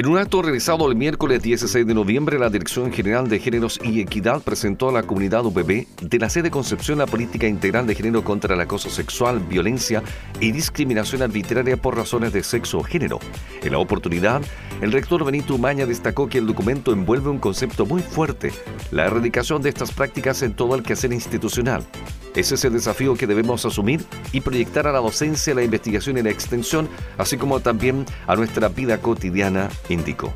En un acto realizado el miércoles 16 de noviembre, la Dirección General de Géneros y Equidad presentó a la comunidad UPB de la sede Concepción la política integral de género contra el acoso sexual, violencia y discriminación arbitraria por razones de sexo o género. En la oportunidad, el rector Benito Umaña destacó que el documento envuelve un concepto muy fuerte, la erradicación de estas prácticas en todo el quehacer institucional. Ese es el desafío que debemos asumir y proyectar a la docencia, la investigación y la extensión, así como también a nuestra vida cotidiana, indicó.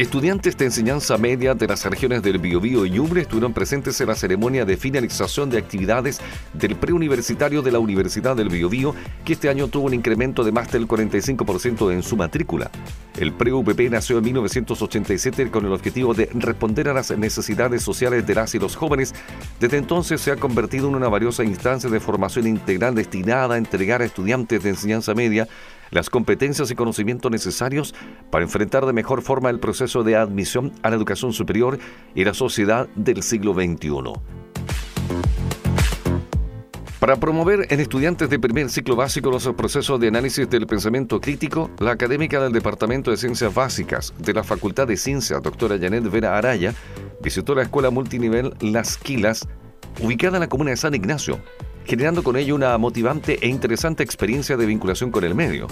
Estudiantes de enseñanza media de las regiones del Biobío y Ñuble estuvieron presentes en la ceremonia de finalización de actividades del preuniversitario de la Universidad del Biobío, que este año tuvo un incremento de más del 45% en su matrícula. El pre-UPP nació en 1987 con el objetivo de responder a las necesidades sociales de las y los jóvenes. Desde entonces se ha convertido en una valiosa instancia de formación integral destinada a entregar a estudiantes de enseñanza media las competencias y conocimientos necesarios para enfrentar de mejor forma el proceso de admisión a la educación superior y la sociedad del siglo XXI. Para promover en estudiantes de primer ciclo básico los procesos de análisis del pensamiento crítico, la académica del Departamento de Ciencias Básicas de la Facultad de Ciencias, doctora Janet Vera Araya, visitó la escuela multinivel Las Quilas, ubicada en la comuna de San Ignacio, generando con ello una motivante e interesante experiencia de vinculación con el medio.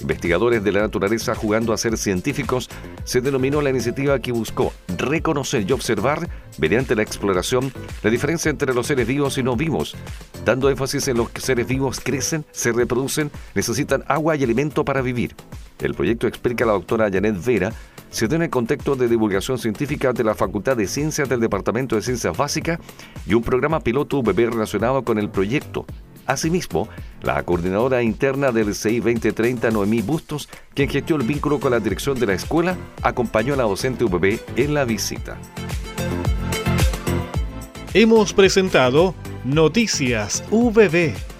Investigadores de la naturaleza jugando a ser científicos se denominó la iniciativa que buscó reconocer y observar, mediante la exploración, la diferencia entre los seres vivos y no vivos, dando énfasis en los que seres vivos crecen, se reproducen, necesitan agua y alimento para vivir. El proyecto, explica la doctora Janet Vera, se dio en el contexto de divulgación científica de la Facultad de Ciencias del Departamento de Ciencias Básicas y un programa piloto UBB relacionado con el proyecto. Asimismo, la coordinadora interna del CI 2030, Noemí Bustos, quien gestió el vínculo con la dirección de la escuela, acompañó a la docente UBB en la visita. Hemos presentado Noticias VB